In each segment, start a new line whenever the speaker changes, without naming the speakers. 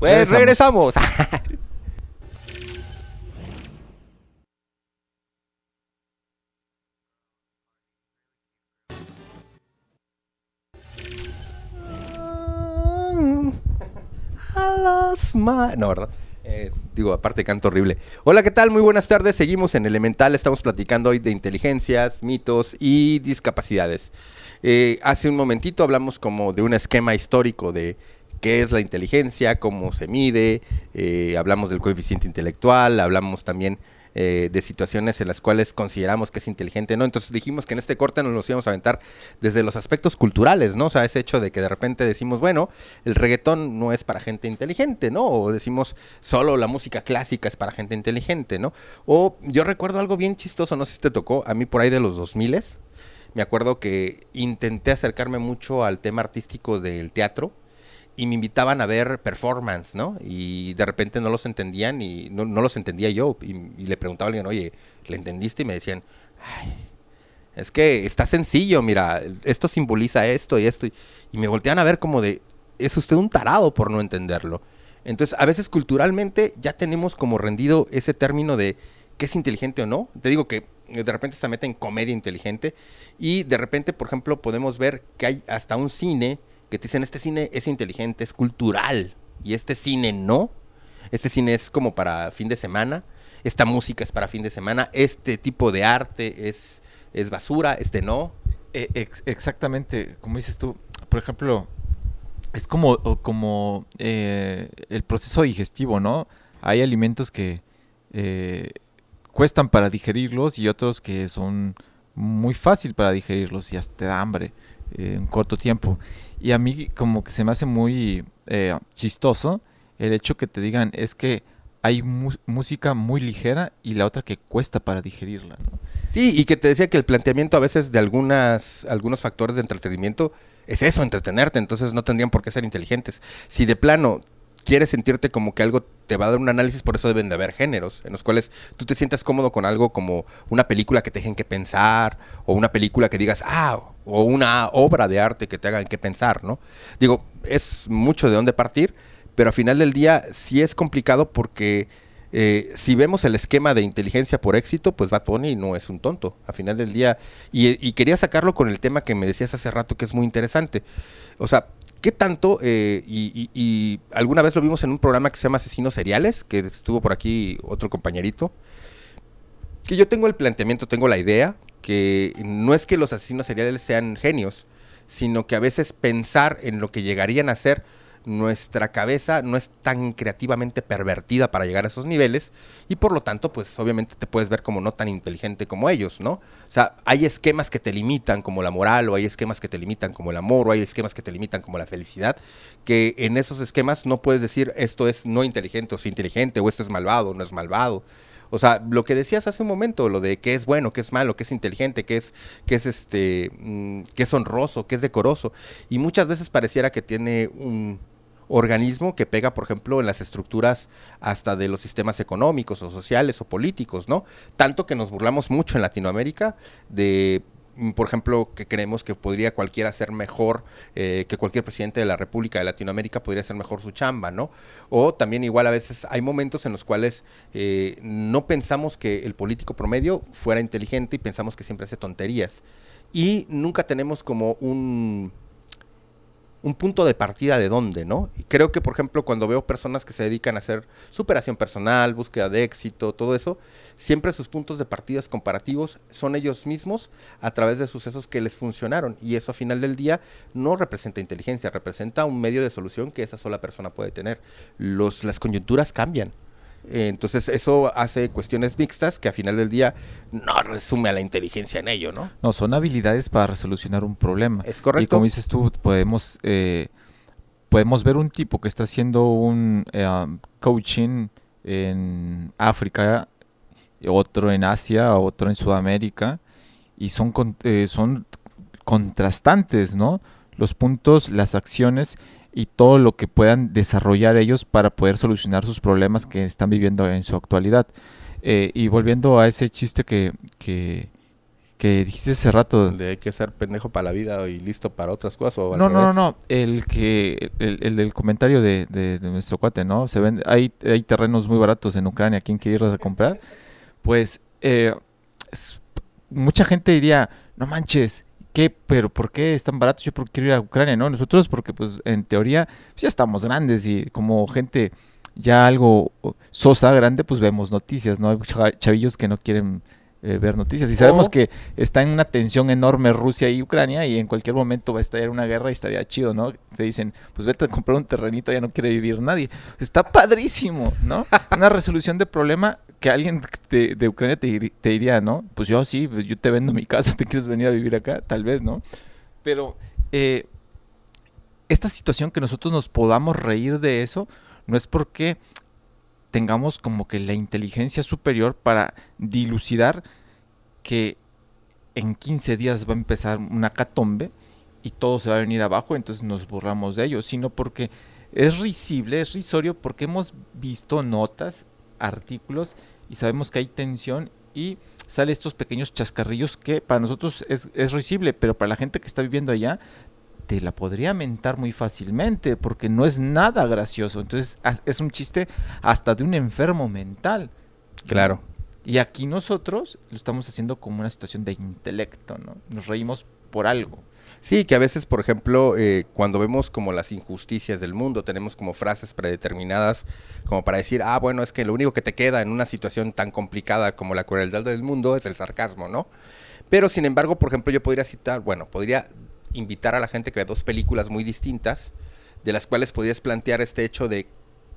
Pues regresamos. No, ¿verdad? Eh, digo, aparte canto horrible. Hola, ¿qué tal? Muy buenas tardes. Seguimos en Elemental. Estamos platicando hoy de inteligencias, mitos y discapacidades. Eh, hace un momentito hablamos como de un esquema histórico de qué es la inteligencia, cómo se mide, eh, hablamos del coeficiente intelectual, hablamos también eh, de situaciones en las cuales consideramos que es inteligente, ¿no? Entonces dijimos que en este corte nos íbamos a aventar desde los aspectos culturales, ¿no? O sea, ese hecho de que de repente decimos, bueno, el reggaetón no es para gente inteligente, ¿no? O decimos, solo la música clásica es para gente inteligente, ¿no? O yo recuerdo algo bien chistoso, no sé si te tocó, a mí por ahí de los 2000 me acuerdo que intenté acercarme mucho al tema artístico del teatro y me invitaban a ver performance, ¿no? Y de repente no los entendían y no, los entendía yo. Y, le preguntaba a alguien, oye, ¿le entendiste? Y me decían, ay, es que está sencillo, mira, esto simboliza esto y esto. Y, me voltean a ver como de, es usted un tarado por no entenderlo. Entonces, a veces culturalmente ya tenemos como rendido ese término de qué es inteligente o no. Te digo que de repente se mete en comedia inteligente y de repente, por ejemplo, podemos ver que hay hasta un cine que te dicen, este cine es inteligente, es cultural, y este cine no. Este cine es como para fin de semana, esta música es para fin de semana, este tipo de arte es, es basura, este no.
E, exactamente, como dices tú, por ejemplo, es como, como eh, el proceso digestivo, ¿no? Hay alimentos que eh, cuestan para digerirlos y otros que son muy fácil para digerirlos y hasta da hambre eh, en corto tiempo. Y a mí como que se me hace muy eh, chistoso el hecho que te digan es que hay música muy ligera y la otra que cuesta para digerirla.
Sí, y que te decía que el planteamiento a veces de algunas, algunos factores de entretenimiento es eso, entretenerte, entonces no tendrían por qué ser inteligentes. Si de plano quieres sentirte como que algo te va a dar un análisis, por eso deben de haber géneros en los cuales tú te sientas cómodo con algo como una película que te dejen que pensar, o una película que digas, ah, o una obra de arte que te hagan que pensar, ¿no? Digo, es mucho de dónde partir, pero al final del día sí es complicado porque eh, si vemos el esquema de inteligencia por éxito, pues Bad Bunny no es un tonto, al final del día. Y, y quería sacarlo con el tema que me decías hace rato que es muy interesante. O sea, ¿Qué tanto? Eh, y, alguna vez lo vimos en un programa que se llama Asesinos Seriales, que estuvo por aquí otro compañerito. Que yo tengo el planteamiento, tengo la idea, no es que los asesinos seriales sean genios, sino que a veces pensar en lo que llegarían a ser nuestra cabeza no es tan creativamente pervertida para llegar a esos niveles y por lo tanto, pues obviamente te puedes ver como no tan inteligente como ellos, ¿no? O sea, hay esquemas que te limitan como la moral o hay esquemas que te limitan como el amor o hay esquemas que te limitan como la felicidad, que en esos esquemas no puedes decir esto es no inteligente o es inteligente o esto es malvado o no es malvado. O sea, lo que decías hace un momento, lo de qué es bueno, qué es malo, qué es inteligente, qué es, qué es este, mm, qué es honroso, qué es decoroso. Y muchas veces pareciera que tiene un, organismo que pega, por ejemplo, en las estructuras hasta de los sistemas económicos o sociales o políticos, ¿no? Tanto que nos burlamos mucho en Latinoamérica de por ejemplo, que creemos que podría cualquiera ser mejor, eh, que cualquier presidente de la República de Latinoamérica podría hacer mejor su chamba, ¿no? O también igual a veces hay momentos en los cuales eh, no pensamos que el político promedio fuera inteligente y pensamos que siempre hace tonterías. Y nunca tenemos como un un punto de partida de dónde, ¿no? Y creo que, por ejemplo, cuando veo personas que se dedican a hacer superación personal, búsqueda de éxito, todo eso, siempre sus puntos de partida comparativos son ellos mismos a través de sucesos que les funcionaron. Y eso, a final del día, no representa inteligencia, representa un medio de solución que esa sola persona puede tener. Los, las coyunturas cambian. Entonces eso hace cuestiones mixtas que a final del día no resume a la inteligencia en ello, ¿no?
No, son habilidades para resolucionar un problema.
Es correcto.
Y como dices tú, podemos, eh, podemos ver un tipo que está haciendo un eh, coaching en África, otro en Asia, otro en Sudamérica, y son, eh, son contrastantes, ¿no? Los puntos, las acciones y todo lo que puedan desarrollar ellos para poder solucionar sus problemas que están viviendo en su actualidad. Eh, y volviendo a ese chiste que, que, que dijiste hace rato.
De hay que ser pendejo para la vida y listo para otras cosas. O
No, no, no, no. El que, el, el del comentario de, de- de nuestro cuate, ¿no? Se ven, hay, hay terrenos muy baratos en Ucrania. ¿Quién quiere ir a comprar? Pues, eh, es- mucha gente diría, no manches, ¿qué? ¿Pero por qué están baratos? Yo porque quiero ir a Ucrania, ¿no? Nosotros porque, pues, en teoría, pues, ya estamos grandes y como gente ya algo sosa, grande, pues vemos noticias, ¿no? Hay chavillos que no quieren eh, ver noticias y sabemos que está en una tensión enorme Rusia y Ucrania y en cualquier momento va a estallar una guerra y estaría chido, ¿no? Te dicen, pues vete a comprar un terrenito, ya no quiere vivir nadie. Está padrísimo, ¿no? Una resolución de problema que alguien de, de Ucrania te diría, ¿no? Pues yo sí, pues yo te vendo mi casa, ¿te quieres venir a vivir acá? Tal vez, ¿no? Pero eh, esta situación que nosotros nos podamos reír de eso no es porque tengamos como que la inteligencia superior para dilucidar que en 15 días va a empezar una catombe y todo se va a venir abajo, entonces nos borramos de ello, sino porque es risible, es risorio, porque hemos visto notas, artículos y sabemos que hay tensión y sale estos pequeños chascarrillos que para nosotros es, es risible, pero para la gente que está viviendo allá te la podría mentar muy fácilmente porque no es nada gracioso. Entonces es un chiste hasta de un enfermo mental.
Claro.
Y aquí nosotros lo estamos haciendo como una situación de intelecto, ¿no? Nos reímos por algo.
Sí, que a veces, por ejemplo, eh, cuando vemos como las injusticias del mundo, tenemos como frases predeterminadas como para decir, ah, bueno, es que lo único que te queda en una situación tan complicada como la crueldad del mundo es el sarcasmo, ¿no? Pero, sin embargo, por ejemplo, yo podría citar, bueno, podría invitar a la gente que vea dos películas muy distintas, de las cuales podrías plantear este hecho de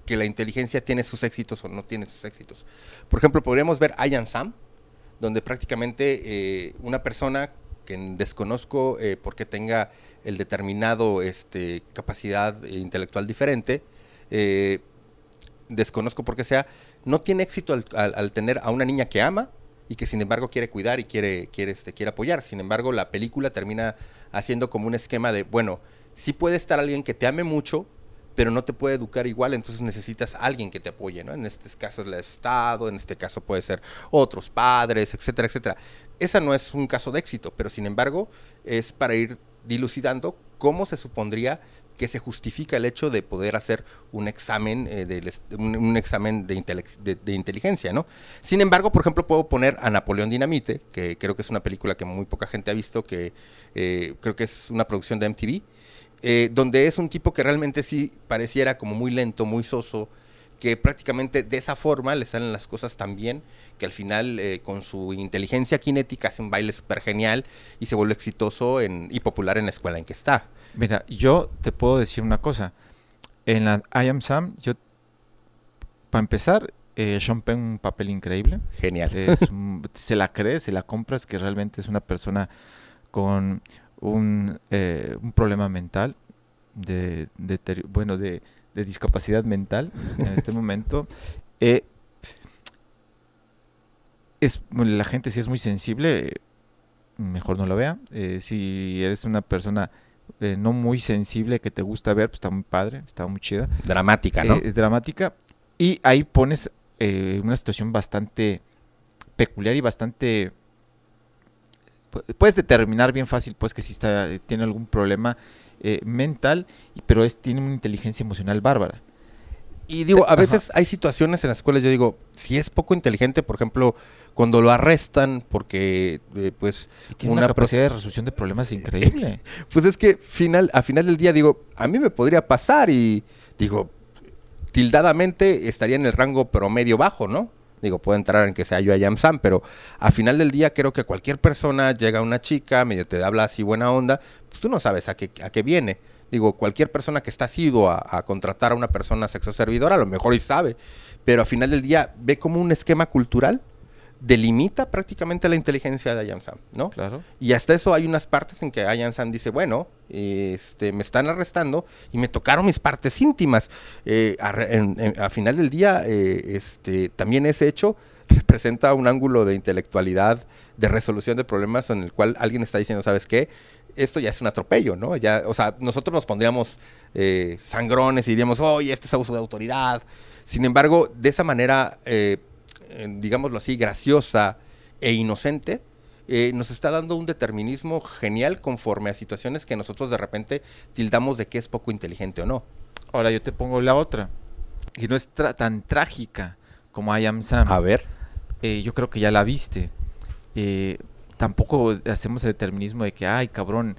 que la inteligencia tiene sus éxitos o no tiene sus éxitos. Por ejemplo, podríamos ver I Am Sam, donde prácticamente eh, una persona que desconozco eh, porque tenga el determinado este, capacidad intelectual diferente, eh, desconozco por qué sea, no tiene éxito al tener a una niña que ama y que sin embargo quiere cuidar y quiere, quiere, este, quiere apoyar. Sin embargo, la película termina haciendo como un esquema de, bueno, sí puede estar alguien que te ame mucho, pero no te puede educar igual, entonces necesitas alguien que te apoye, ¿no? En este caso es el Estado, en este caso puede ser otros padres, etcétera, etcétera. Esa no es un caso de éxito, pero sin embargo es para ir dilucidando cómo se supondría que se justifica el hecho de poder hacer un examen eh, est- un, examen de, de- de inteligencia, ¿no? Sin embargo, por ejemplo, puedo poner a Napoleón Dinamite, que creo que es una película que muy poca gente ha visto, que eh, creo que es una producción de MTV, eh, donde es un tipo que realmente sí pareciera como muy lento, muy soso, que prácticamente de esa forma le salen las cosas tan bien que al final eh, con su inteligencia cinética hace un baile súper genial y se vuelve exitoso y popular en la escuela en que está.
Mira, yo te puedo decir una cosa. En la I Am Sam, yo, para empezar, eh, Sean Penn un papel increíble.
Genial.
Es se la crees, se la compras que realmente es una persona con un, eh, un problema mental, de, bueno, de, de discapacidad mental en este momento. Eh, es, la gente si es muy sensible, mejor no lo vea. Eh, si eres una persona eh, no muy sensible que te gusta ver, pues está muy padre, está muy chida
Dramática, ¿no?
eh, dramática. Y ahí pones eh, una situación bastante peculiar y bastante... pu- Puedes determinar bien fácil pues que si está, tiene algún problema eh, mental, y- pero es, tiene una inteligencia emocional bárbara.
Y digo, a
Ajá.
veces hay situaciones en las cuales yo digo, si es poco inteligente, por ejemplo, cuando lo arrestan porque, eh, pues,
tiene
Una
una, capacidad de resolución de problemas increíble.
pues es que final, a final del día digo, a mí me podría pasar y digo, tildadamente estaría en el rango promedio bajo, ¿no? Digo, puede entrar en que sea yo a Yam Sam, pero a final del día creo que cualquier persona llega una chica, medio te habla así buena onda, pues tú no sabes a qué, a qué viene. Digo, cualquier persona que está asiduo a, a contratar a una persona sexo servidora, a lo mejor y sabe, pero a final del día ve como un esquema cultural, delimita prácticamente la inteligencia de Ayam Sam, ¿no?
Claro.
Y hasta eso hay unas partes en que Ayan Sam dice, bueno, este, me están arrestando y me tocaron mis partes íntimas. Eh, a, re- en- en- a final del día, eh, este, también ese hecho representa un ángulo de intelectualidad, de resolución de problemas en el cual alguien está diciendo, ¿sabes qué? Esto ya es un atropello, ¿no? Ya, o sea, nosotros nos pondríamos eh, sangrones y diríamos, oye, este es abuso de autoridad. Sin embargo, de esa manera, eh, digámoslo así, graciosa e inocente, eh, nos está dando un determinismo genial conforme a situaciones que nosotros de repente tildamos de que es poco inteligente o no.
Ahora yo te pongo la otra, que no es tan trágica como I Am Sam.
A ver.
Eh, yo creo que ya la viste. Eh, tampoco hacemos el determinismo de que, ay, cabrón,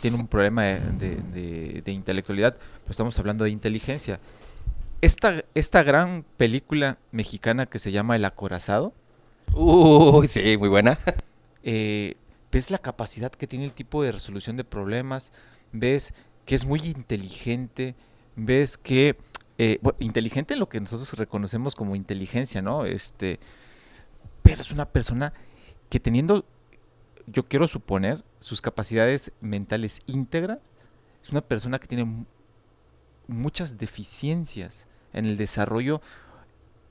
tiene un problema de, intelectualidad, pero estamos hablando de inteligencia. Esta, esta gran película mexicana que se llama El Acorazado.
Uy, sí, muy buena.
Eh, ves la capacidad que tiene el tipo de resolución de problemas, ves que es muy inteligente, ves que eh, inteligente en lo que nosotros reconocemos como inteligencia, ¿no? Este, pero es una persona que teniendo, yo quiero suponer, sus capacidades mentales íntegras, es una persona que tiene muchas deficiencias en el desarrollo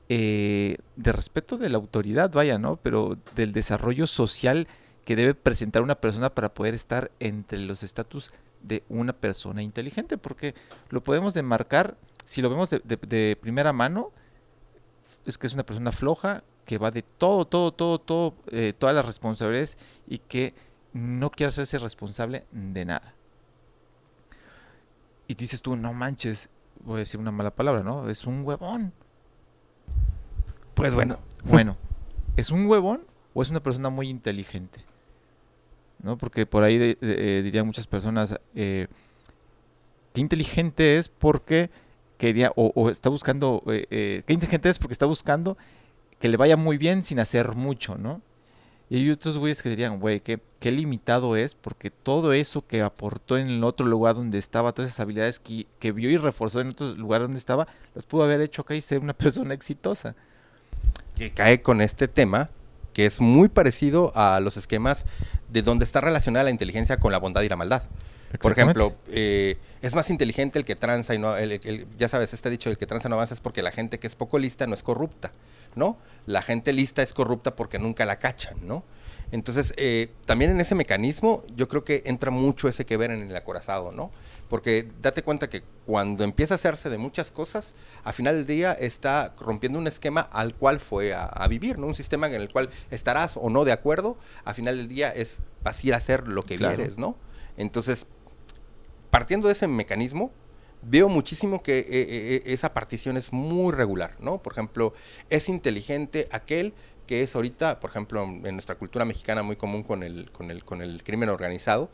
eh, de respeto de la autoridad, vaya, ¿no? Pero del desarrollo social que debe presentar una persona para poder estar entre los estatus de una persona inteligente, porque lo podemos demarcar, si lo vemos de, primera mano, es que es una persona floja, que va de todo, todo, todo, todo, eh, todas las responsabilidades y que no quiere hacerse responsable de nada. Y dices tú, no manches, voy a decir una mala palabra, ¿no? Es un huevón.
Pues bueno.
Bueno, ¿es un huevón o es una persona muy inteligente? ¿No? Porque por ahí eh, dirían muchas personas, eh, qué inteligente es porque quería, o, está buscando, eh, qué inteligente es porque está buscando que le vaya muy bien sin hacer mucho, ¿no? Y hay otros güeyes que dirían, güey, qué, qué limitado es, porque todo eso que aportó en el otro lugar donde estaba, todas esas habilidades que, que vio y reforzó en otro lugar donde estaba, las pudo haber hecho acá y ser una persona exitosa
que cae con este tema, que es muy parecido a los esquemas de donde está relacionada la inteligencia con la bondad y la maldad. Por ejemplo, eh, es más inteligente el que tranza y no, ya sabes, este dicho, el que tranza no avanza es porque la gente que es poco lista no es corrupta, ¿no? La gente lista es corrupta porque nunca la cachan, ¿no? Entonces, eh, también en ese mecanismo, yo creo que entra mucho ese que ver en el acorazado, ¿no? Porque date cuenta que cuando empieza a hacerse de muchas cosas, a final del día está rompiendo un esquema al cual fue a, vivir, ¿no? Un sistema en el cual estarás o no de acuerdo, a final del día es vas a ir a hacer lo que quieres, ¿no? Entonces, partiendo de ese mecanismo, veo muchísimo que eh, eh, esa partición es muy regular, ¿no? Por ejemplo, es inteligente aquel que es ahorita, por ejemplo, en nuestra cultura mexicana muy común con el, con el, con el crimen organizado,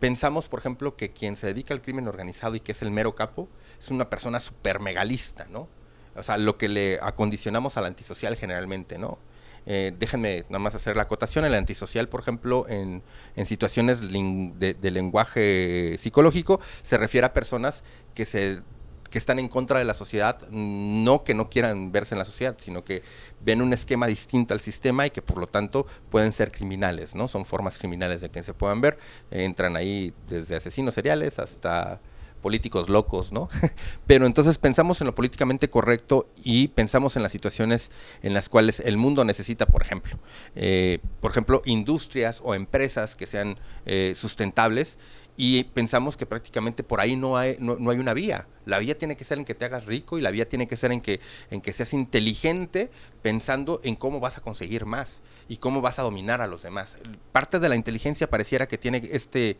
pensamos, por ejemplo, que quien se dedica al crimen organizado y que es el mero capo, es una persona súper megalista, ¿no? O sea, lo que le acondicionamos al antisocial generalmente, ¿no? Eh, déjenme nada más hacer la acotación. El antisocial, por ejemplo, en, en situaciones de, lenguaje psicológico, se refiere a personas que se que están en contra de la sociedad, no que no quieran verse en la sociedad, sino que ven un esquema distinto al sistema y que por lo tanto pueden ser criminales, ¿no? Son formas criminales de que se puedan ver. Entran ahí desde asesinos seriales hasta políticos locos, ¿no? Pero entonces pensamos en lo políticamente correcto y pensamos en las situaciones en las cuales el mundo necesita, por ejemplo, eh, por ejemplo, industrias o empresas que sean eh, sustentables y pensamos que prácticamente por ahí no hay, no, hay una vía. La vía tiene que ser en que te hagas rico y la vía tiene que ser en que, en que seas inteligente pensando en cómo vas a conseguir más y cómo vas a dominar a los demás. Parte de la inteligencia pareciera que tiene este,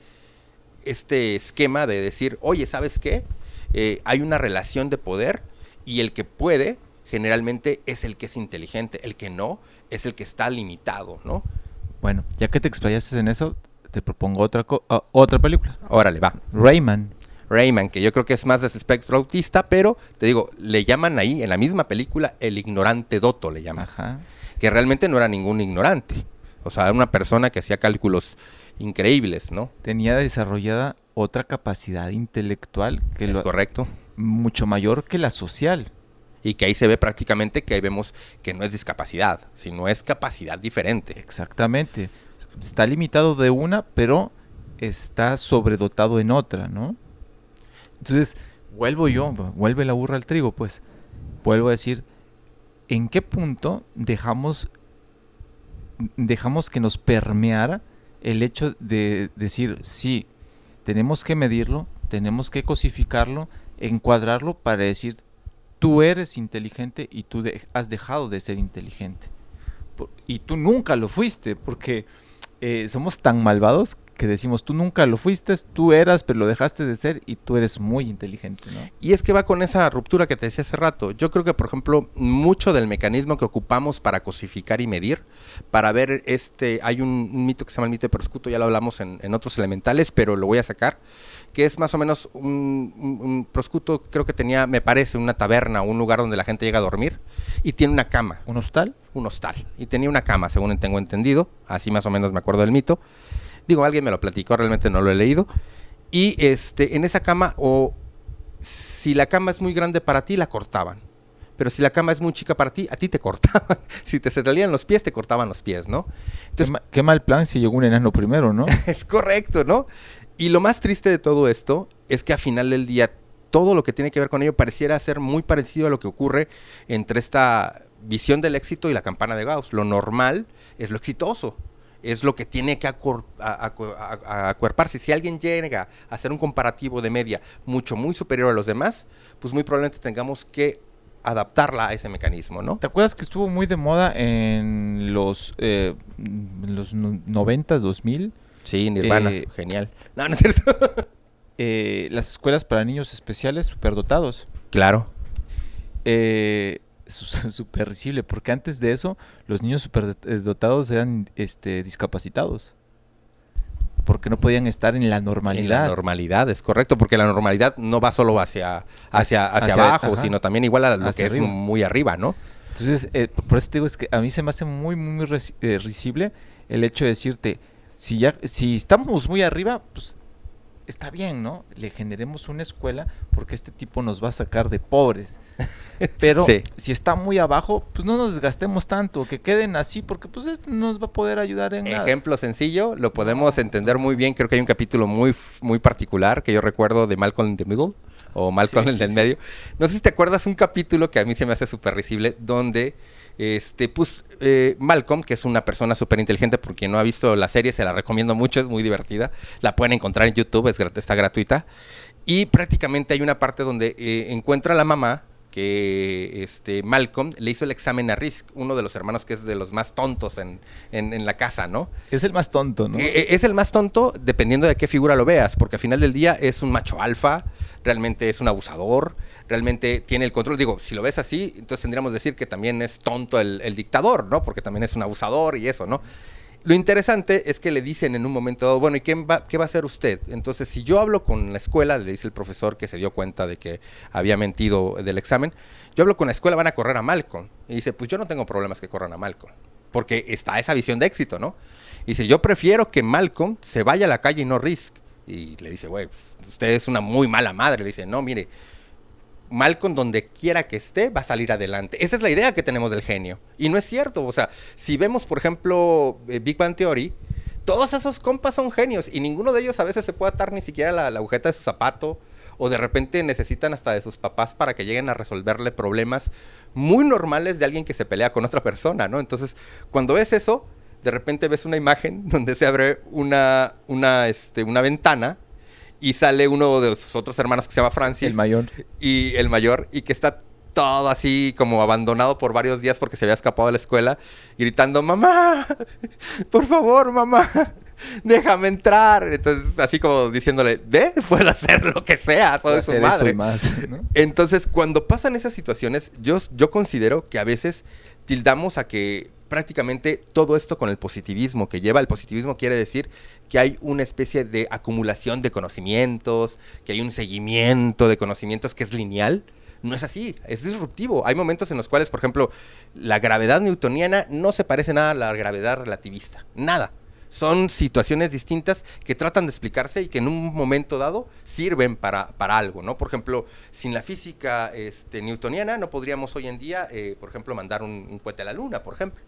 este esquema de decir, oye, ¿sabes qué? Eh, hay una relación de poder y el que puede generalmente es el que es inteligente, el que no es el que está limitado, ¿no?
Bueno, ya que te explayaste en eso, te propongo otra, ah, otra película.
Órale, va.
Rayman.
Rayman, que yo creo que es más de espectro autista, pero te digo, le llaman ahí en la misma película el ignorante Doto, le llaman. Ajá. Que realmente no era ningún ignorante. O sea, era una persona que hacía cálculos increíbles, ¿no?
Tenía desarrollada otra capacidad intelectual que
es correcto.
Mucho mayor que la social.
Y que ahí se ve prácticamente que ahí vemos que no es discapacidad, sino es capacidad diferente.
Exactamente está limitado de una, pero está sobredotado en otra, ¿no? Entonces, vuelvo yo, vuelve la burra al trigo, pues. Vuelvo a decir, ¿en qué punto dejamos, dejamos que nos permeara el hecho de decir, sí, tenemos que medirlo, tenemos que cosificarlo, encuadrarlo para decir, tú eres inteligente y tú has dejado de ser inteligente. Y tú nunca lo fuiste, porque eh, somos tan malvados que decimos, tú nunca lo fuiste, tú eras, pero lo dejaste de ser y tú eres muy inteligente, ¿no?
Y es que va con esa ruptura que te decía hace rato. Yo creo que, por ejemplo, mucho del mecanismo que ocupamos para cosificar y medir, para ver este, hay un, un mito que se llama el mito de proscuto, ya lo hablamos en, en, otros elementales, pero lo voy a sacar, que es más o menos un, un, un proscuto, creo que tenía, me parece, una taberna, un lugar donde la gente llega a dormir y tiene una cama.
¿Un hostal?
Un hostal. Y tenía una cama, según tengo entendido, así más o menos me acuerdo del mito. Digo, alguien me lo platicó, realmente no lo he leído. Y este, en esa cama, o si la cama es muy grande para ti, la cortaban. Pero si la cama es muy chica para ti, a ti te cortaban. si te se salían los pies, te cortaban los pies, ¿no?
Entonces, qué, ma qué mal plan si llegó un enano primero, ¿no?
es correcto, ¿no? Y lo más triste de todo esto es que a final del día todo lo que tiene que ver con ello pareciera ser muy parecido a lo que ocurre entre esta visión del éxito y la campana de Gauss. Lo normal es lo exitoso es lo que tiene que acuerparse. Si alguien llega a hacer un comparativo de media mucho, muy superior a los demás, pues muy probablemente tengamos que adaptarla a ese mecanismo, ¿no?
¿Te acuerdas que estuvo muy de moda en los, eh, en los 90s, 2000?
Sí, Nirvana, eh, genial. No, no es cierto.
eh, las escuelas para niños especiales superdotados.
Claro.
Eh, súper risible, porque antes de eso los niños superdotados eran este, discapacitados. Porque no podían estar en la normalidad.
En la normalidad, es correcto, porque la normalidad no va solo hacia, hacia, hacia, hacia abajo, ajá. sino también igual a lo hacia que arriba. es muy arriba, ¿no?
Entonces, eh, por eso te digo, es que a mí se me hace muy, muy eh, risible el hecho de decirte, si ya, si estamos muy arriba, pues está bien, ¿no? Le generemos una escuela porque este tipo nos va a sacar de pobres. Pero sí. si está muy abajo, pues no nos desgastemos tanto, que queden así porque pues esto nos va a poder ayudar en
Ejemplo
nada.
sencillo, lo podemos entender muy bien, creo que hay un capítulo muy muy particular que yo recuerdo de Malcolm in the Middle o Malcolm sí, en sí, el medio. No sé si te acuerdas un capítulo que a mí se me hace súper risible donde este, pues eh, Malcolm, que es una persona súper inteligente, por quien no ha visto la serie, se la recomiendo mucho, es muy divertida. La pueden encontrar en YouTube, es, está gratuita. Y prácticamente hay una parte donde eh, encuentra a la mamá que este Malcolm le hizo el examen a Risk, uno de los hermanos que es de los más tontos en, en, en la casa, ¿no?
Es el más tonto, ¿no?
Eh, es el más tonto dependiendo de qué figura lo veas, porque al final del día es un macho alfa, realmente es un abusador, realmente tiene el control. Digo, si lo ves así, entonces tendríamos que decir que también es tonto el, el dictador, ¿no? Porque también es un abusador y eso, ¿no? Lo interesante es que le dicen en un momento dado, bueno, ¿y qué va, qué va, a hacer usted? Entonces, si yo hablo con la escuela, le dice el profesor que se dio cuenta de que había mentido del examen, yo hablo con la escuela, van a correr a Malcolm. Y dice, pues yo no tengo problemas que corran a Malcolm, porque está esa visión de éxito, ¿no? Y dice, yo prefiero que Malcolm se vaya a la calle y no Risk. Y le dice, güey, usted es una muy mala madre. Le dice, no, mire, Malcolm, donde quiera que esté, va a salir adelante. Esa es la idea que tenemos del genio. Y no es cierto. O sea, si vemos, por ejemplo, eh, Big Bang Theory, todos esos compas son genios y ninguno de ellos a veces se puede atar ni siquiera la, la agujeta de su zapato o de repente necesitan hasta de sus papás para que lleguen a resolverle problemas muy normales de alguien que se pelea con otra persona, ¿no? Entonces, cuando ves eso, de repente ves una imagen donde se abre una, una, este, una ventana y sale uno de sus otros hermanos que se llama Francis.
El mayor.
Y el mayor, y que está todo así como abandonado por varios días porque se había escapado de la escuela, gritando, mamá, por favor, mamá, déjame entrar. Entonces, así como diciéndole, ve, puedo hacer lo que sea, soy su madre.
Más, ¿no?
Entonces, cuando pasan esas situaciones, yo, yo considero que a veces tildamos a que prácticamente todo esto con el positivismo que lleva. El positivismo quiere decir que hay una especie de acumulación de conocimientos, que hay un seguimiento de conocimientos que es lineal. No es así, es disruptivo. Hay momentos en los cuales, por ejemplo, la gravedad newtoniana no se parece nada a la gravedad relativista. Nada. Son situaciones distintas que tratan de explicarse y que en un momento dado sirven para, para algo, ¿no? Por ejemplo, sin la física este, newtoniana no podríamos hoy en día, eh, por ejemplo, mandar un, un cohete a la luna, por ejemplo.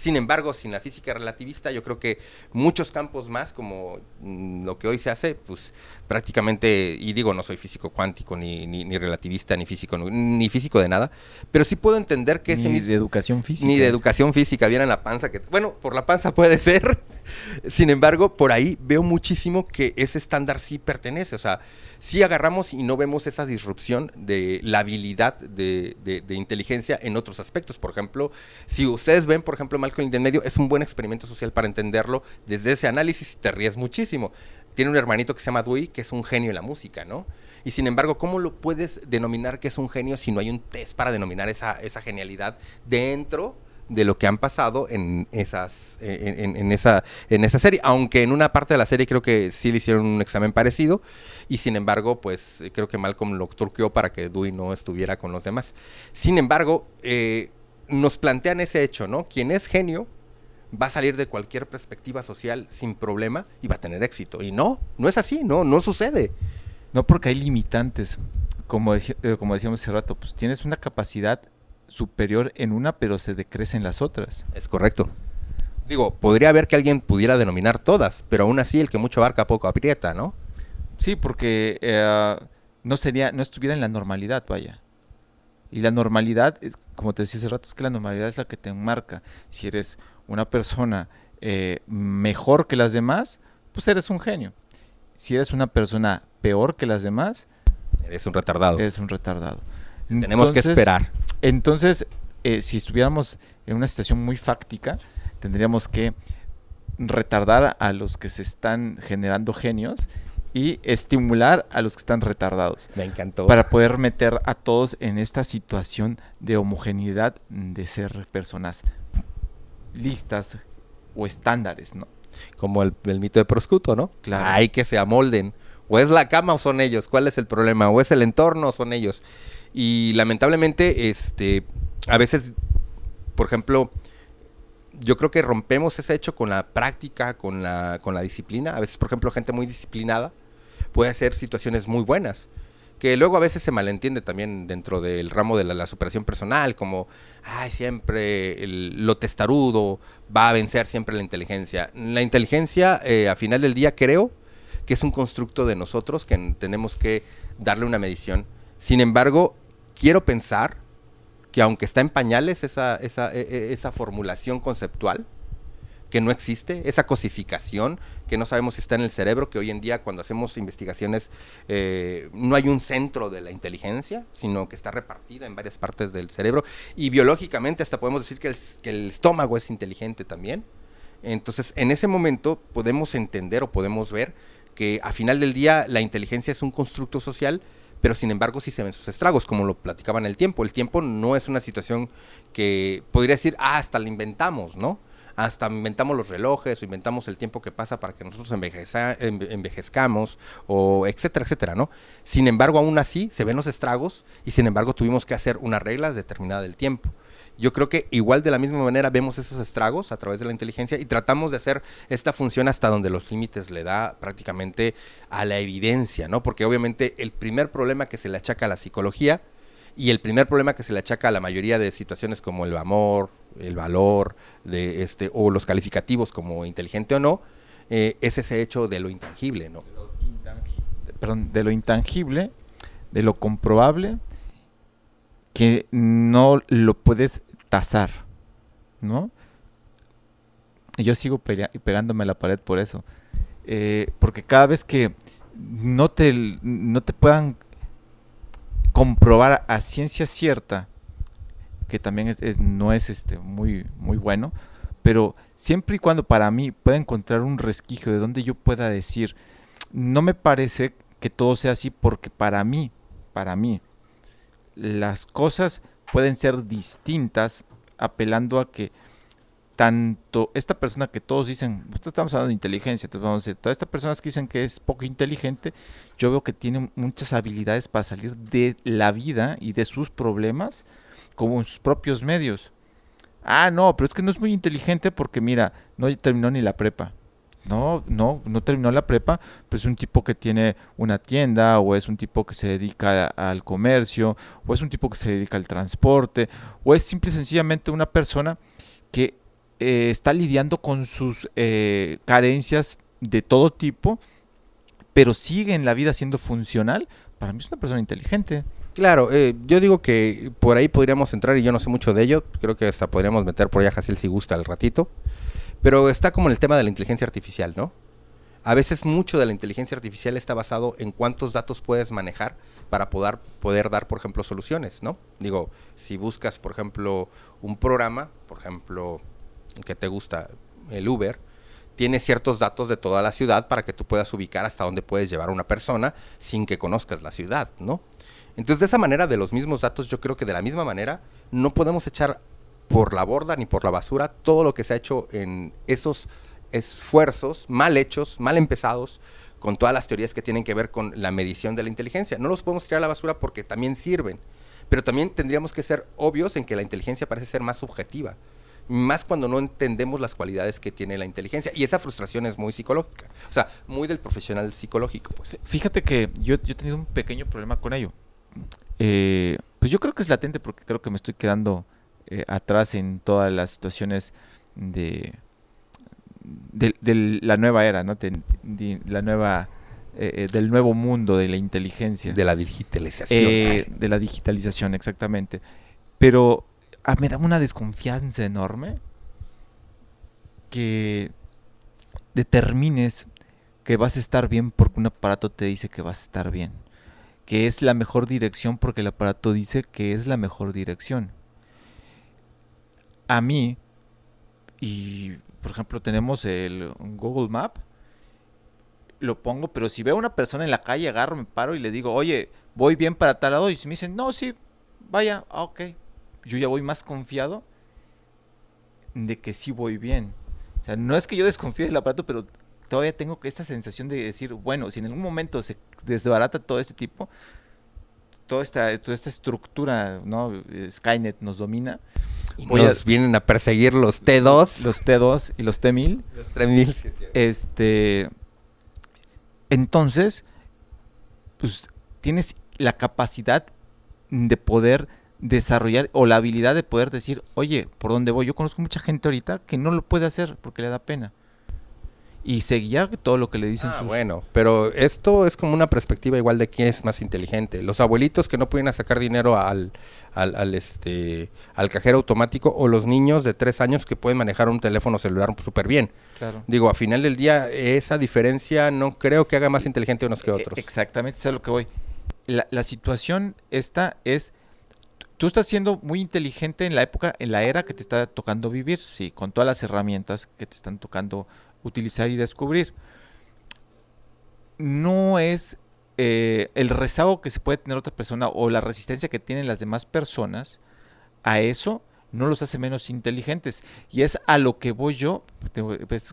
Sin embargo, sin la física relativista, yo creo que muchos campos más, como mm, lo que hoy se hace, pues prácticamente, y digo, no soy físico cuántico, ni, ni, ni relativista, ni físico, ni físico de nada, pero sí puedo entender que
ni
ese mismo,
de educación física.
Ni de educación física, viene en la panza, que, bueno, por la panza puede ser. Sin embargo, por ahí veo muchísimo que ese estándar sí pertenece. O sea, sí agarramos y no vemos esa disrupción de la habilidad de, de, de inteligencia en otros aspectos. Por ejemplo, si ustedes ven, por ejemplo, Malcolm en medio es un buen experimento social para entenderlo desde ese análisis y te ríes muchísimo. Tiene un hermanito que se llama Dewey, que es un genio en la música, ¿no? Y sin embargo, ¿cómo lo puedes denominar que es un genio si no hay un test para denominar esa, genialidad dentro de lo que han pasado en esas esa serie aunque en una parte de la serie creo que sí le hicieron un examen parecido y sin embargo pues creo que Malcolm lo turqueó para que Dewey no estuviera con los demás sin embargo eh, nos plantean ese hecho no quien es genio va a salir de cualquier perspectiva social sin problema y va a tener éxito y no no es así no no sucede
no porque hay limitantes como, eh, como decíamos hace rato pues tienes una capacidad superior en una, pero se decrecen las otras.
Es correcto. Digo, podría haber que alguien pudiera denominar todas, pero aún así el que mucho abarca poco aprieta, ¿no?
Sí, porque eh, no sería, no estuviera en la normalidad, vaya. Y la normalidad, como te decía hace rato, es que la normalidad es la que te enmarca. Si eres una persona eh, mejor que las demás, pues eres un genio. Si eres una persona peor que las demás,
eres un retardado.
Eres un retardado.
Tenemos que esperar.
Entonces, eh, si estuviéramos en una situación muy fáctica, tendríamos que retardar a los que se están generando genios y estimular a los que están retardados.
Me encantó.
Para poder meter a todos en esta situación de homogeneidad de ser personas listas o estándares, ¿no?
Como el, el mito de Proscuto, ¿no?
Claro.
Hay que se amolden. O es la cama o son ellos. ¿Cuál es el problema? O es el entorno o son ellos. Y lamentablemente, este, a veces, por ejemplo, yo creo que rompemos ese hecho con la práctica, con la, con la disciplina. A veces, por ejemplo, gente muy disciplinada puede hacer situaciones muy buenas. Que luego a veces se malentiende también dentro del ramo de la, superación personal, como, ay, siempre lo testarudo va a vencer siempre la inteligencia. La inteligencia, eh, a final del día, creo que es un constructo de nosotros que tenemos que darle una medición. Sin embargo, quiero pensar que aunque está en pañales esa, esa, e, e, esa, formulación conceptual, que no existe, esa cosificación, que no sabemos si está en el cerebro, que hoy en día cuando hacemos investigaciones eh, no hay un centro de la inteligencia, sino que está repartida en varias partes del cerebro, y biológicamente hasta podemos decir que el, que el estómago es inteligente también. Entonces, en ese momento podemos entender o podemos ver que a final del día la inteligencia es un constructo social, pero sin embargo sí se ven sus estragos, como lo platicaba en el tiempo. El tiempo no es una situación que podría decir, ah, hasta la inventamos, ¿no? Hasta inventamos los relojes o inventamos el tiempo que pasa para que nosotros envejezcamos, o etcétera, etcétera, ¿no? Sin embargo, aún así se ven los estragos y sin embargo tuvimos que hacer una regla determinada del tiempo. Yo creo que igual de la misma manera vemos esos estragos a través de la inteligencia y tratamos de hacer esta función hasta donde los límites le da prácticamente a la evidencia, ¿no? Porque obviamente el primer problema que se le achaca a la psicología y el primer problema que se le achaca a la mayoría de situaciones como el amor, el valor, de este, o los calificativos como inteligente o no, eh, es ese hecho de lo intangible, ¿no? De lo
intangible, de lo comprobable, que no lo puedes tasar, ¿no? Y yo sigo pegándome a la pared por eso. Eh, porque cada vez que no te, no te puedan comprobar a ciencia cierta, que también no es este, muy, muy bueno, pero siempre y cuando para mí pueda encontrar un resquicio de donde yo pueda decir, no me parece que todo sea así porque para mí, para mí, las cosas pueden ser distintas apelando a que tanto esta persona que todos dicen, estamos hablando de inteligencia, entonces vamos a decir, todas estas personas que dicen que es poco inteligente, yo veo que tienen muchas habilidades para salir de la vida y de sus problemas como en sus propios medios. Ah, no, pero es que no es muy inteligente porque mira, no terminó ni la prepa. No, no, no terminó la prepa, pues es un tipo que tiene una tienda, o es un tipo que se dedica al comercio, o es un tipo que se dedica al transporte, o es simple y sencillamente una persona que eh, está lidiando con sus eh, carencias de todo tipo, pero sigue en la vida siendo funcional. Para mí es una persona inteligente.
Claro, eh, yo digo que por ahí podríamos entrar y yo no sé mucho de ello. Creo que hasta podríamos meter por allá Jaciel si gusta al ratito. Pero está como el tema de la inteligencia artificial, ¿no? A veces mucho de la inteligencia artificial está basado en cuántos datos puedes manejar para poder, poder dar, por ejemplo, soluciones, ¿no? Digo, si buscas, por ejemplo, un programa, por ejemplo, que te gusta el Uber, tiene ciertos datos de toda la ciudad para que tú puedas ubicar hasta dónde puedes llevar a una persona sin que conozcas la ciudad, ¿no? Entonces, de esa manera, de los mismos datos, yo creo que de la misma manera, no podemos echar por la borda ni por la basura todo lo que se ha hecho en esos esfuerzos mal hechos, mal empezados, con todas las teorías que tienen que ver con la medición de la inteligencia. No los podemos tirar a la basura porque también sirven, pero también tendríamos que ser obvios en que la inteligencia parece ser más subjetiva más cuando no entendemos las cualidades que tiene la inteligencia. Y esa frustración es muy psicológica, o sea, muy del profesional psicológico. Pues.
Fíjate que yo, yo he tenido un pequeño problema con ello. Eh, pues yo creo que es latente porque creo que me estoy quedando eh, atrás en todas las situaciones de, de, la nueva era, ¿no? De, la nueva... Eh, del nuevo mundo de la inteligencia.
De la digitalización.
de la digitalización, exactamente. Pero Ah, me da una desconfianza enorme que determines que vas a estar bien porque un aparato te dice que vas a estar bien. Que es la mejor dirección porque el aparato dice que es la mejor dirección. A mí, y por ejemplo tenemos el Google Map, lo pongo, pero si veo a una persona en la calle, agarro, me paro y le digo, oye, voy bien para tal lado, y si me dicen, no, sí, vaya, ah, ok, yo ya voy más confiado de que sí voy bien. O sea, no es que yo desconfíe del aparato, pero todavía tengo esta sensación de decir, bueno, si en algún momento se desbarata todo este tipo, toda esta, toda esta estructura, ¿no? Skynet nos domina.
Y nos vienen a perseguir los T2.
Los T2 y los T1000.
Los T1000.
este, entonces, pues tienes la capacidad de poder desarrollar o la habilidad de poder decir, oye, ¿por dónde voy? Yo conozco mucha gente ahorita que no lo puede hacer porque le da pena. Y seguía todo lo que le dicen.
Ah, bueno, pero esto es como una perspectiva igual de quién es más inteligente. Los abuelitos que no pueden sacar dinero al, al, este, al cajero automático o los niños de tres años que pueden manejar un teléfono celular súper bien.
Claro.
Digo, a final del día, esa diferencia no creo que haga más inteligente unos que e, otros.
Exactamente, eso es lo que voy. La, la situación esta es tú estás siendo muy inteligente en la época, en la era que te está tocando vivir, sí, con todas las herramientas que te están tocando utilizar y descubrir. No es eh, el rezago que se puede tener otra persona o la resistencia que tienen las demás personas a eso no los hace menos inteligentes. Y es a lo que voy yo,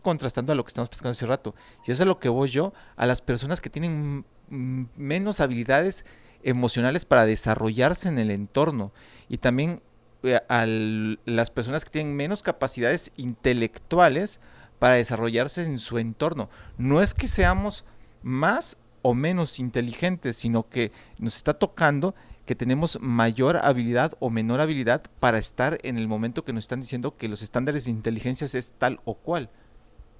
contrastando a lo que estamos platicando hace rato, y es a lo que voy yo a las personas que tienen menos habilidades emocionales para desarrollarse en el entorno y también eh, a las personas que tienen menos capacidades intelectuales para desarrollarse en su entorno. No es que seamos más o menos inteligentes, sino que nos está tocando que tenemos mayor habilidad o menor habilidad para estar en el momento que nos están diciendo que los estándares de inteligencia es tal o cual.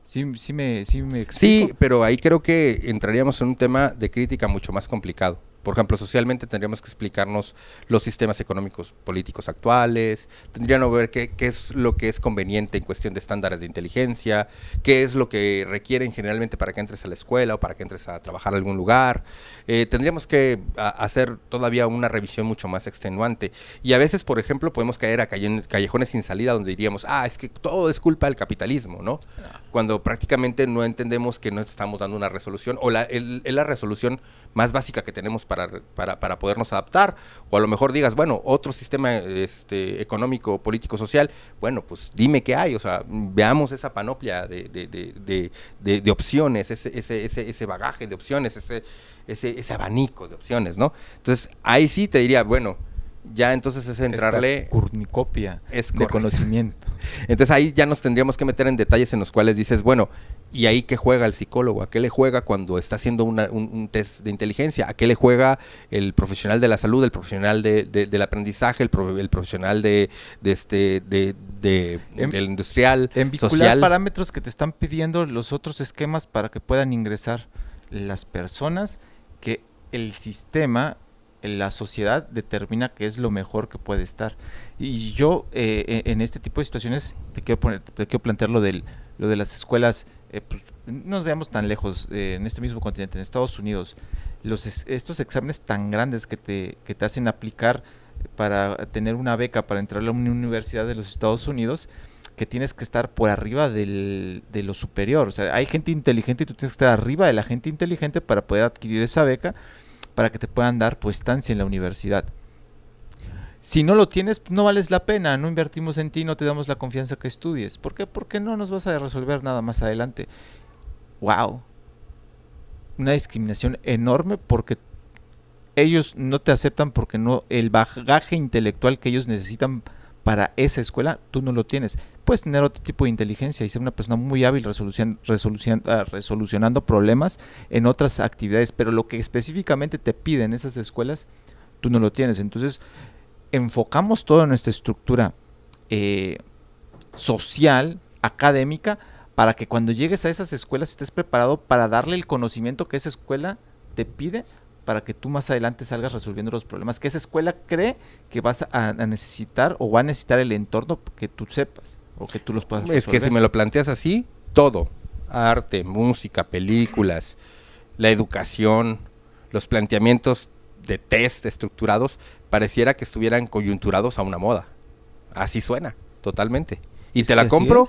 Sí, sí me, sí me explico.
Sí, pero ahí creo que entraríamos en un tema de crítica mucho más complicado. Por ejemplo, socialmente tendríamos que explicarnos los sistemas económicos políticos actuales, tendrían que ver qué, es lo que es conveniente en cuestión de estándares de inteligencia, qué es lo que requieren generalmente para que entres a la escuela o para que entres a trabajar a algún lugar. Eh, tendríamos que hacer todavía una revisión mucho más extenuante. Y a veces, por ejemplo, podemos caer a callejones sin salida donde diríamos, ah, es que todo es culpa del capitalismo, ¿no? Cuando prácticamente no entendemos que no estamos dando una resolución o la, es la resolución más básica que tenemos para para, para, podernos adaptar. O a lo mejor digas, bueno, otro sistema este, económico, político, social, bueno, pues dime qué hay, o sea, veamos esa panoplia de, de, de, de opciones, ese, ese, ese, ese bagaje de opciones, ese, ese, ese abanico de opciones, ¿no? Entonces, ahí sí te diría, bueno, ya entonces es entrarle...
curnicopia es de conocimiento.
Entonces ahí ya nos tendríamos que meter en detalles en los cuales dices, bueno, ¿y ahí qué juega el psicólogo? ¿A qué le juega cuando está haciendo un, test de inteligencia? ¿A qué le juega el profesional de la salud, el profesional de, del aprendizaje, el, profesional de, este, de, del industrial,
en social? parámetros que te están pidiendo los otros esquemas para que puedan ingresar las personas que el sistema la sociedad determina qué es lo mejor que puede estar. Y yo eh, e, en este tipo de situaciones te quiero, poner, te quiero plantear lo, del, lo de las escuelas, eh, pues, no nos veamos tan lejos, eh, en este mismo continente, en Estados Unidos, los, estos exámenes tan grandes que te, que te hacen aplicar para tener una beca para entrar a una universidad de los Estados Unidos, que tienes que estar por arriba del, de lo superior. O sea, hay gente inteligente y tú tienes que estar arriba de la gente inteligente para poder adquirir esa beca, para que te puedan dar tu estancia en la universidad. Si no lo tienes, no vales la pena, no invertimos en ti, no te damos la confianza que estudies. ¿Por qué? Porque no nos vas a resolver nada más adelante. ¡Wow! Una discriminación enorme porque ellos no te aceptan porque no el bagaje intelectual que ellos necesitan para esa escuela, tú no lo tienes. Puedes tener otro tipo de inteligencia y ser una persona muy hábil ah, resolucionando problemas en otras actividades, pero lo que específicamente te piden esas escuelas, tú no lo tienes. Entonces, enfocamos toda nuestra estructura eh, social, académica, para que cuando llegues a esas escuelas estés preparado para darle el conocimiento que esa escuela te pide para que tú más adelante salgas resolviendo los problemas que esa escuela cree que vas a, necesitar o va a necesitar el entorno que tú sepas o que tú los puedas resolver.
Es que si me lo planteas así, todo, arte, música, películas, la educación, los planteamientos de test estructurados pareciera que estuvieran coyunturados a una moda. Así suena, totalmente. Y te la compro,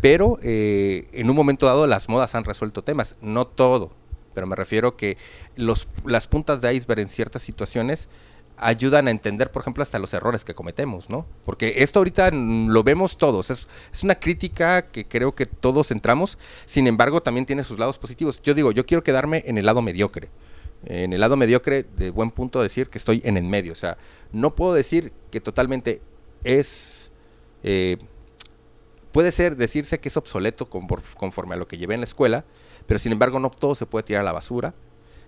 pero eh, en un momento dado las modas han resuelto temas, no todo, pero me refiero que los, las puntas de iceberg en ciertas situaciones ayudan a entender, por ejemplo, hasta los errores que cometemos, ¿no? Porque esto ahorita lo vemos todos, es, es, una crítica que creo que todos entramos, sin embargo también tiene sus lados positivos. Yo digo, yo quiero quedarme en el lado mediocre en el lado mediocre, de buen punto decir que estoy en el medio. O sea, no puedo decir que totalmente es... Eh, puede ser decirse que es obsoleto conforme a lo que llevé en la escuela, pero sin embargo no todo se puede tirar a la basura.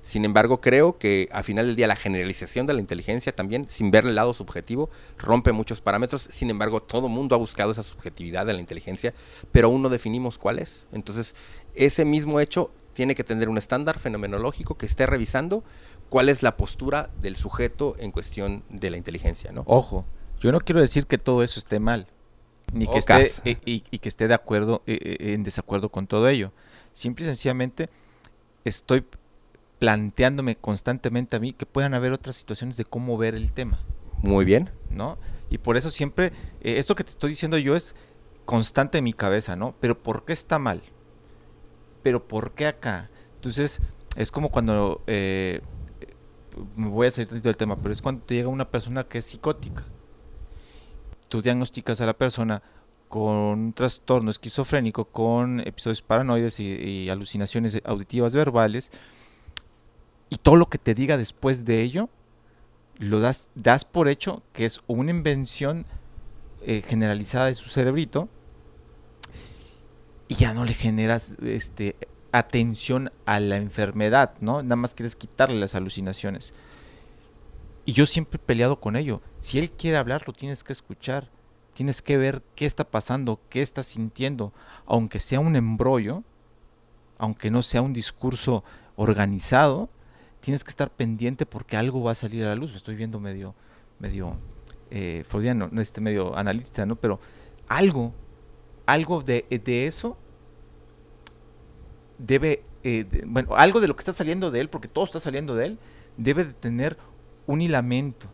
Sin embargo, creo que al final del día la generalización de la inteligencia también, sin ver el lado subjetivo, rompe muchos parámetros. Sin embargo, todo el mundo ha buscado esa subjetividad de la inteligencia, pero aún no definimos cuál es. Entonces, ese mismo hecho tiene que tener un estándar fenomenológico que esté revisando cuál es la postura del sujeto en cuestión de la inteligencia, ¿no?
Ojo, yo no quiero decir que todo eso esté mal, ni que esté, eh, y, que esté de acuerdo, eh, eh, en desacuerdo con todo ello. Simple y sencillamente estoy planteándome constantemente a mí que puedan haber otras situaciones de cómo ver el tema.
Muy bien.
¿No? Y por eso siempre, esto que te estoy diciendo yo es constante en mi cabeza, ¿no? Pero ¿por qué está mal? pero ¿por qué acá? Entonces, es como cuando, eh, me voy a salir tantito del tema, pero es cuando te llega una persona que es psicótica. Tú diagnosticas a la persona con un trastorno esquizofrénico, con episodios paranoides y, alucinaciones auditivas verbales, y todo lo que te diga después de ello, lo das, das por hecho que es una invención eh, generalizada de su cerebrito, y ya no le generas este, atención a la enfermedad, ¿no? Nada más quieres quitarle las alucinaciones. Y yo siempre he peleado con ello. Si él quiere hablar, lo tienes que escuchar. Tienes que ver qué está pasando, qué está sintiendo. Aunque sea un embrollo, aunque no sea un discurso organizado, tienes que estar pendiente porque algo va a salir a la luz. Me estoy viendo medio, medio eh, freudiano, este medio analista, ¿no? Pero algo, algo de, eso debe, eh, bueno, algo de lo que está saliendo de él, porque todo está saliendo de él, debe de tener un hilamento.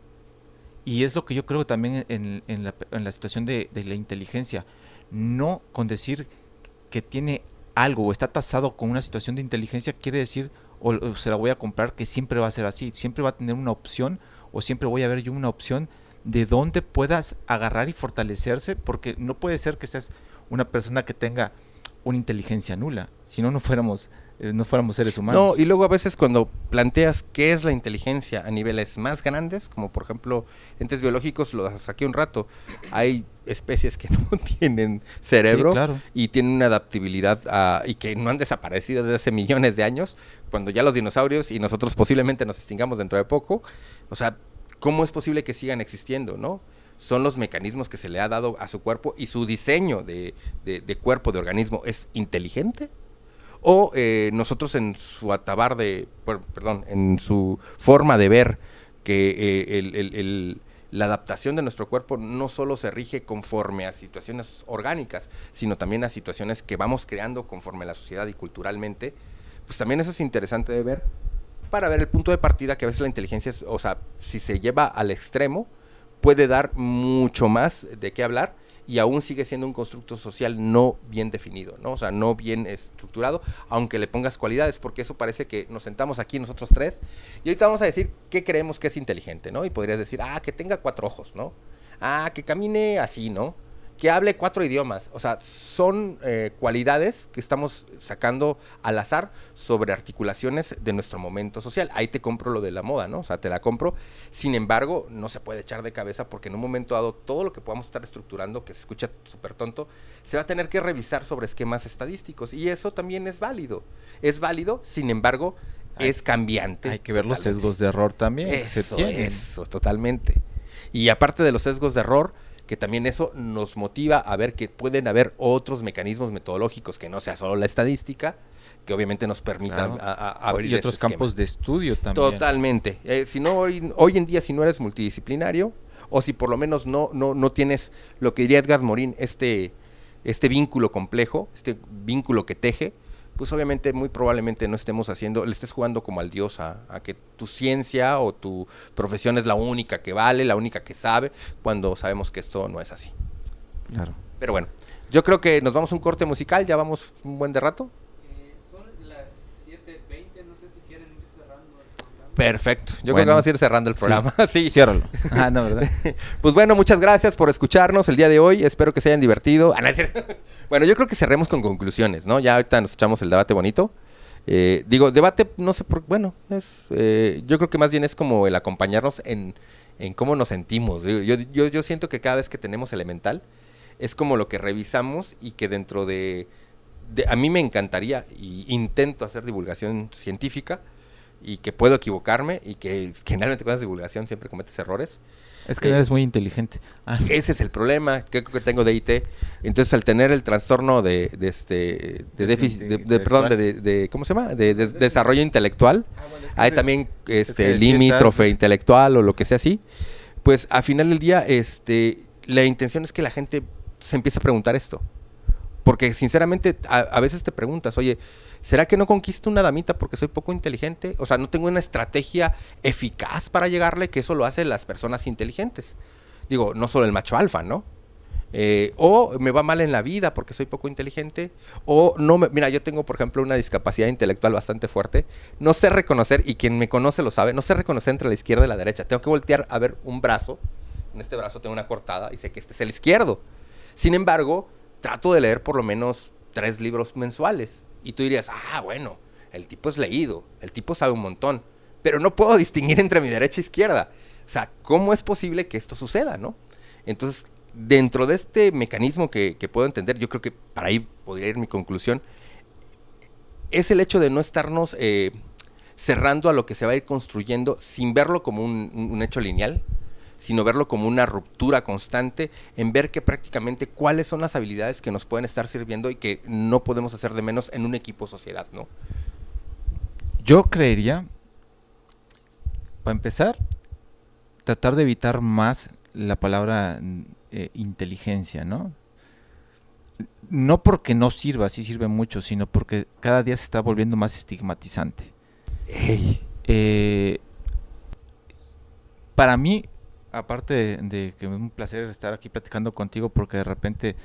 Y es lo que yo creo también en, en, la, en la, situación de, de, la inteligencia. No con decir que tiene algo o está tasado con una situación de inteligencia quiere decir o, o, se la voy a comprar que siempre va a ser así. Siempre va a tener una opción o siempre voy a ver yo una opción de donde puedas agarrar y fortalecerse porque no puede ser que seas una persona que tenga una inteligencia nula. Si no, no fuéramos, eh, no fuéramos seres humanos.
No, y luego a veces cuando planteas qué es la inteligencia a niveles más grandes, como por ejemplo entes biológicos, lo saqué un rato, hay especies que no tienen cerebro y tienen una adaptabilidad y que no han desaparecido desde hace millones de años, cuando ya los dinosaurios y nosotros posiblemente nos extingamos dentro de poco. O sea, ¿cómo es posible que sigan existiendo, no? son los mecanismos que se le ha dado a su cuerpo y su diseño de, cuerpo, de organismo, es inteligente? ¿O eh, nosotros en su atabar de, perdón, en su forma de ver que eh, la adaptación de nuestro cuerpo no solo se rige conforme a situaciones orgánicas, sino también a situaciones que vamos creando conforme a la sociedad y culturalmente, pues también eso es interesante de ver para ver el punto de partida que a veces la inteligencia, o sea, si se lleva al extremo, puede dar mucho más de qué hablar y aún sigue siendo un constructo social no bien definido, ¿no? O sea, no bien estructurado, aunque le pongas cualidades, porque eso parece que nos sentamos aquí nosotros tres y ahorita vamos a decir qué creemos que es inteligente, ¿no? Y podrías decir, ah, que tenga cuatro ojos, ¿no? Ah, que camine así, ¿no? Que hable cuatro idiomas. O sea, son eh, cualidades que estamos sacando al azar sobre articulaciones de nuestro momento social. Ahí te compro lo de la moda, ¿no? O sea, te la compro. Sin embargo, no se puede echar de cabeza porque en un momento dado todo lo que podamos estar estructurando, que se escucha súper tonto, se va a tener que revisar sobre esquemas estadísticos. Y eso también es válido. Es válido, sin embargo, es cambiante.
Hay que ver los sesgos de error también.
Eso, eso, totalmente. Y aparte de los sesgos de error, que también eso nos motiva a ver que pueden haber otros mecanismos metodológicos que no sea solo la estadística, que obviamente nos permitan
abrir y otros este campos de estudio también.
Totalmente. Eh, si no hoy, hoy en día si no eres multidisciplinario o si por lo menos no no no tienes lo que diría Edgar Morín, este este vínculo complejo, este vínculo que teje, pues obviamente muy probablemente no estemos haciendo, le estés jugando como al dios a, que tu ciencia o tu profesión es la única que vale, la única que sabe, cuando sabemos que esto no es así.
Claro.
Pero bueno, yo creo que nos vamos a un corte musical, ya vamos un buen de rato. Perfecto. Yo creo que vamos a ir cerrando el programa.
Sí, ciérralo. Ah, no, ¿verdad?
pues bueno, muchas gracias por escucharnos el día de hoy. Espero que se hayan divertido. Ah, bueno, yo creo que cerremos con conclusiones, ¿no? Ya ahorita nos echamos el debate bonito. Eh, digo, debate, no sé por bueno, es, eh, yo creo que más bien es como el acompañarnos en, cómo nos sentimos. Yo, yo, yo siento que cada vez que tenemos elemental, es como lo que revisamos y que dentro de, de a mí me encantaría, y intento hacer divulgación científica, y que puedo equivocarme y que generalmente con esa divulgación siempre cometes errores.
Es que eres muy inteligente.
Ah. Ese es el problema que, que tengo de IT. Entonces, al tener el trastorno de, de este de déficit, de, perdón, de, ¿cómo se llama? De, desarrollo intelectual. Ah, hay también este limítrofe intelectual o lo que sea así. Pues al final del día, este, la intención es que la gente se empiece a preguntar esto. Porque sinceramente a veces te preguntas, oye, ¿Será que no conquisto una damita porque soy poco inteligente? O sea, no tengo una estrategia eficaz para llegarle, que eso lo hacen las personas inteligentes. Digo, no solo el macho alfa, ¿no? Eh, o me va mal en la vida porque soy poco inteligente, o no me, mira, yo tengo por ejemplo una discapacidad intelectual bastante fuerte, no sé reconocer, y quien me conoce lo sabe, no sé reconocer entre la izquierda y la derecha, tengo que voltear a ver un brazo, en este brazo tengo una cortada y sé que este es el izquierdo, sin embargo, trato de leer por lo menos tres libros mensuales, y tú dirías, ah, bueno, el tipo es leído, el tipo sabe un montón, pero no puedo distinguir entre mi derecha e izquierda. O sea, ¿cómo es posible que esto suceda, no? Entonces, dentro de este mecanismo que, puedo entender, yo creo que para ahí podría ir mi conclusión, es el hecho de no estarnos eh, cerrando a lo que se va a ir construyendo sin verlo como un hecho lineal, sino verlo como una ruptura constante en ver que prácticamente cuáles son las habilidades que nos pueden estar sirviendo y que no podemos hacer de menos en un equipo sociedad, ¿no?
Yo creería, para empezar, tratar de evitar más la palabra eh, inteligencia, ¿no? No porque no sirva, sí sirve mucho, sino porque cada día se está volviendo más estigmatizante. Eh, para mí, aparte de, que es un placer estar aquí platicando contigo porque de repente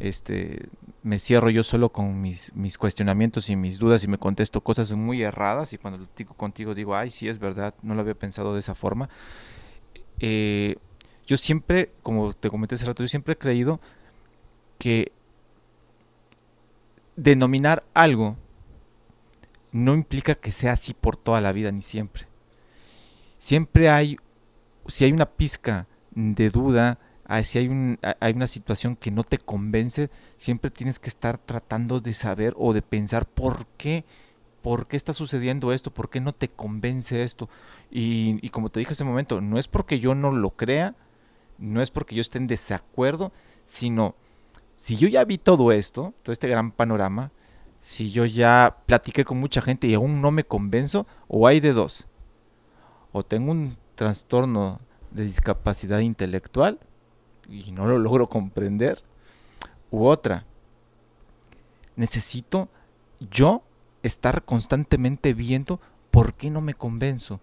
este me cierro yo solo con mis, cuestionamientos y mis dudas y me contesto cosas muy erradas y cuando lo digo contigo digo, ay, sí es verdad, no lo había pensado de esa forma. Eh, yo siempre, como te comenté hace rato, yo siempre he creído que denominar algo no implica que sea así por toda la vida ni siempre. Siempre hay si hay una pizca de duda, ah, si hay, un, hay una situación que no te convence, siempre tienes que estar tratando de saber o de pensar por qué, por qué está sucediendo esto, por qué no te convence esto. Y, y como te dije hace momento, no es porque yo no lo crea, no es porque yo esté en desacuerdo, sino si yo ya vi todo esto, todo este gran panorama, si yo ya platiqué con mucha gente y aún no me convenzo, o hay de dos. O tengo un trastorno de discapacidad intelectual y no lo logro comprender. U otra, necesito yo estar constantemente viendo por qué no me convenzo.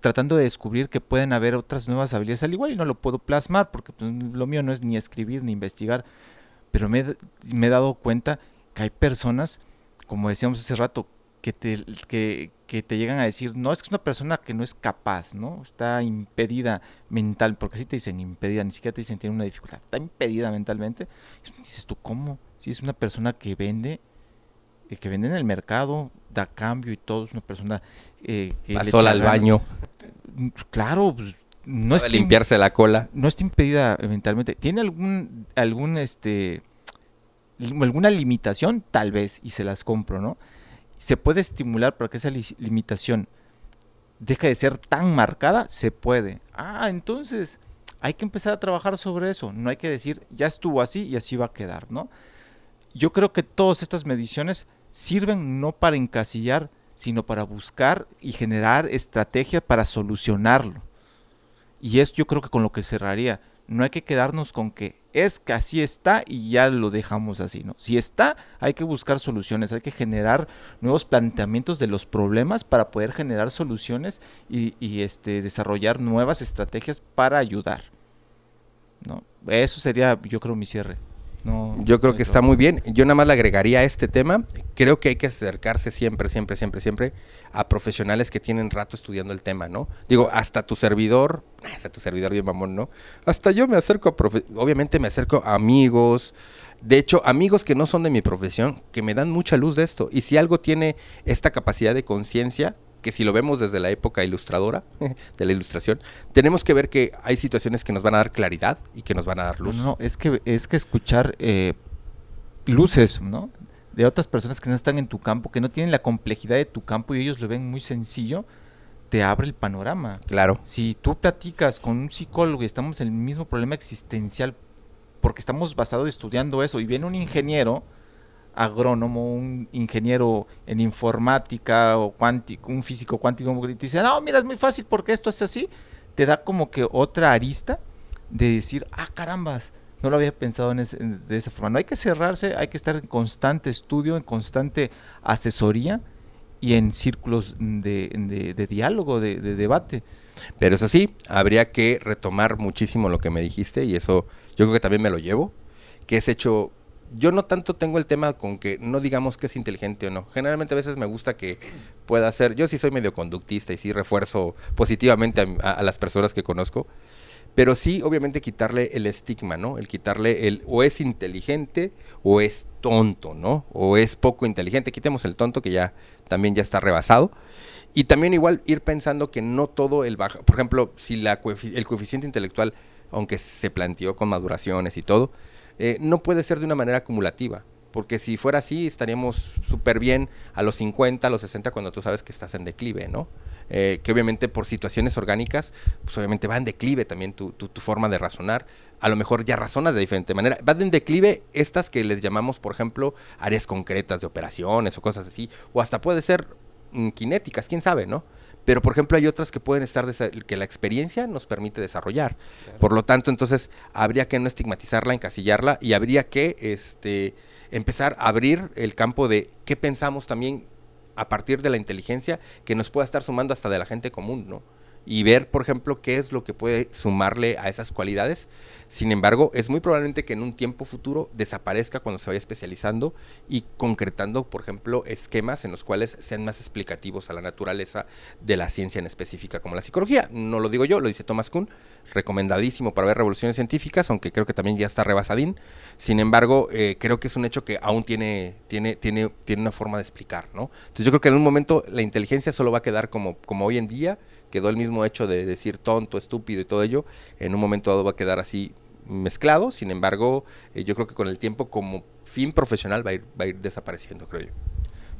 tratando de descubrir que pueden haber otras nuevas habilidades, al igual y no lo puedo plasmar, porque pues, lo mío no es ni escribir ni investigar, pero me, me he dado cuenta que hay personas, como decíamos hace rato, que te, que, que te llegan a decir, no, es que es una persona que no es capaz, ¿no? Está impedida mental, porque así te dicen impedida, ni siquiera te dicen tiene una dificultad, está impedida mentalmente. Y dices tú, ¿cómo? Si es una persona que vende, eh, que vende en el mercado, da cambio y todo, es una persona
eh, que... Va sola al baño.
Claro, pues, no
es limpiarse la cola.
No está impedida mentalmente. ¿Tiene algún, algún, este, alguna limitación? Tal vez, y se las compro, ¿no? ¿Se puede estimular para que esa limitación deje de ser tan marcada? Se puede. Ah, entonces hay que empezar a trabajar sobre eso. No hay que decir, ya estuvo así y así va a quedar, ¿no? Yo creo que todas estas mediciones sirven no para encasillar, sino para buscar y generar estrategias para solucionarlo. Y es yo creo que con lo que cerraría. No hay que quedarnos con que es que así está y ya lo dejamos así, ¿no? Si está, hay que buscar soluciones, hay que generar nuevos planteamientos de los problemas para poder generar soluciones y, este, desarrollar nuevas estrategias para ayudar. ¿no? Eso sería, yo creo, mi cierre.
Yo creo que está muy bien. Yo nada más le agregaría a este tema. Creo que hay que acercarse siempre, siempre, siempre, siempre a profesionales que tienen rato estudiando el tema, ¿no? Digo, hasta tu servidor, hasta tu servidor bien mamón, ¿no? Hasta yo me acerco a, obviamente me acerco a amigos, de hecho, amigos que no son de mi profesión, que me dan mucha luz de esto. Y si algo tiene esta capacidad de conciencia, que si lo vemos desde la época ilustradora, de la ilustración, tenemos que ver que hay situaciones que nos van a dar claridad y que nos van a dar luz.
No, es que, es que escuchar eh, luces, ¿no? De otras personas que no están en tu campo, que no tienen la complejidad de tu campo y ellos lo ven muy sencillo, te abre el panorama.
Claro.
Si tú platicas con un psicólogo y estamos en el mismo problema existencial, porque estamos basados estudiando eso, y viene un ingeniero, agrónomo, un ingeniero en informática o cuántico, un físico cuántico, y te dice, no, mira, es muy fácil porque esto es así, te da como que otra arista de decir, ah, carambas, no lo había pensado en de esa forma. No hay que cerrarse, hay que estar en constante estudio, en constante asesoría y en círculos de, diálogo, de, de, debate.
Pero eso sí, habría que retomar muchísimo lo que me dijiste y eso yo creo que también me lo llevo, que es hecho yo no tanto tengo el tema con que no digamos que es inteligente o no. Generalmente a veces me gusta que pueda ser, yo sí soy medio conductista y sí refuerzo positivamente a, las personas que conozco, pero sí obviamente quitarle el estigma, ¿no? El quitarle el o es inteligente o es tonto, ¿no? O es poco inteligente. Quitemos el tonto que ya también ya está rebasado. Y también igual ir pensando que no todo el bajo, por ejemplo, si la el coeficiente intelectual, aunque se planteó con maduraciones y todo, eh, no puede ser de una manera acumulativa. Porque si fuera así, estaríamos súper bien a los 50, a los 60, cuando tú sabes que estás en declive, ¿no? Eh, que obviamente por situaciones orgánicas, pues obviamente va en declive también tu, tu, forma de razonar. A lo mejor ya razonas de diferente manera. Va en declive estas que les llamamos, por ejemplo, áreas concretas de operaciones o cosas así. O hasta puede ser mm, cinéticas, quién sabe, ¿no? Pero, por ejemplo, hay otras que pueden estar, que la experiencia nos permite desarrollar. Por lo tanto, entonces, habría que no estigmatizarla, encasillarla y habría que este, empezar a abrir el campo de qué pensamos también a partir de la inteligencia que nos pueda estar sumando hasta de la gente común, ¿no? Y ver, por ejemplo, qué es lo que puede sumarle a esas cualidades. Sin embargo, es muy probablemente que en un tiempo futuro desaparezca cuando se vaya especializando y concretando, por ejemplo, esquemas en los cuales sean más explicativos a la naturaleza de la ciencia en específica como la psicología. No lo digo yo, lo dice Thomas Kuhn, recomendadísimo para ver revoluciones científicas, aunque creo que también ya está rebasadín. Sin embargo, eh, creo que es un hecho que aún tiene, tiene, tiene, tiene una forma de explicar, ¿no? Entonces yo creo que en un momento la inteligencia solo va a quedar como, como hoy en día, quedó el mismo hecho de decir tonto, estúpido y todo ello, en un momento dado va a quedar así mezclado, sin embargo, eh, yo creo que con el tiempo como fin profesional va a ir, va a ir desapareciendo, creo yo.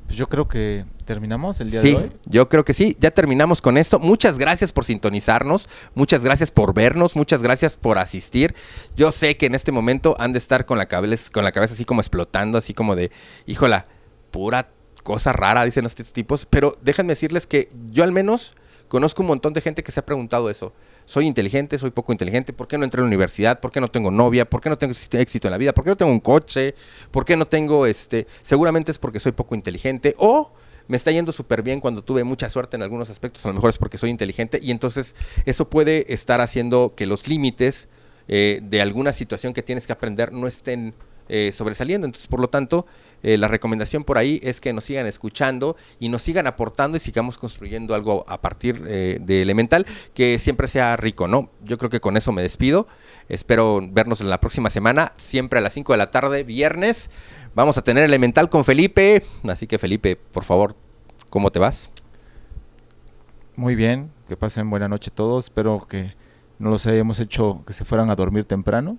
Pues yo creo que terminamos el día de hoy.
Yo creo que sí, ya terminamos con esto. Muchas gracias por sintonizarnos, muchas gracias por vernos, muchas gracias por asistir. Yo sé que en este momento han de estar con la cabeza, con la cabeza así como explotando, así como de, híjola, pura cosa rara, dicen estos tipos, pero déjenme decirles que yo al menos Conozco un montón de gente que se ha preguntado eso. Soy inteligente, soy poco inteligente, ¿por qué no entré a la universidad? ¿Por qué no tengo novia? ¿Por qué no tengo éxito en la vida? ¿Por qué no tengo un coche? ¿Por qué no tengo este? Seguramente es porque soy poco inteligente o me está yendo súper bien cuando tuve mucha suerte en algunos aspectos, a lo mejor es porque soy inteligente y entonces eso puede estar haciendo que los límites eh, de alguna situación que tienes que aprender no estén eh, sobresaliendo. Entonces, por lo tanto, eh, la recomendación por ahí es que nos sigan escuchando y nos sigan aportando y sigamos construyendo algo a partir de Elemental que siempre sea rico, ¿no? Yo creo que con eso me despido. Espero vernos en la próxima semana, siempre a las 5 de la tarde, viernes. Vamos a tener Elemental con Felipe. Así que, Felipe, por favor, ¿cómo te vas?
Muy bien, que pasen buena noche todos. Espero que no los hayamos hecho que se fueran a dormir temprano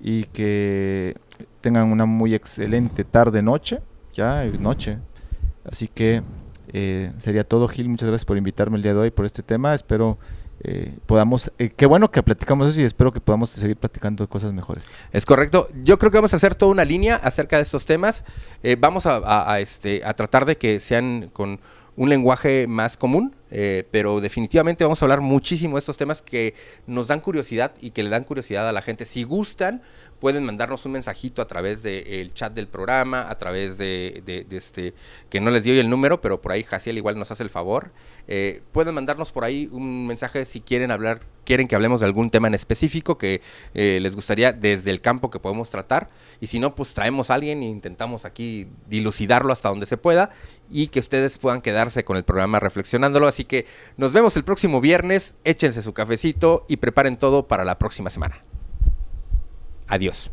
y que tengan una muy excelente tarde noche, ya noche. Así que eh, sería todo, Gil. Muchas gracias por invitarme el día de hoy por este tema. Espero eh, podamos, eh, qué bueno que platicamos eso y espero que podamos seguir platicando cosas mejores.
Es correcto. Yo creo que vamos a hacer toda una línea acerca de estos temas. vamos a, este, a tratar de que sean con un lenguaje más común, eh, pero definitivamente vamos a hablar muchísimo de estos temas que nos dan curiosidad y que le dan curiosidad a la gente. Si gustan, pueden mandarnos un mensajito a través del chat del programa, a través de, este, que no les dio el número, pero por ahí Jaciel igual nos hace el favor. Eh, pueden mandarnos por ahí un mensaje si quieren hablar, quieren que hablemos de algún tema en específico que eh, les gustaría desde el campo que podemos tratar. Y si no, pues traemos a alguien e intentamos aquí dilucidarlo hasta donde se pueda y que ustedes puedan quedarse con el programa reflexionándolo. Así que nos vemos el próximo viernes, échense su cafecito y preparen todo para la próxima semana. Adiós.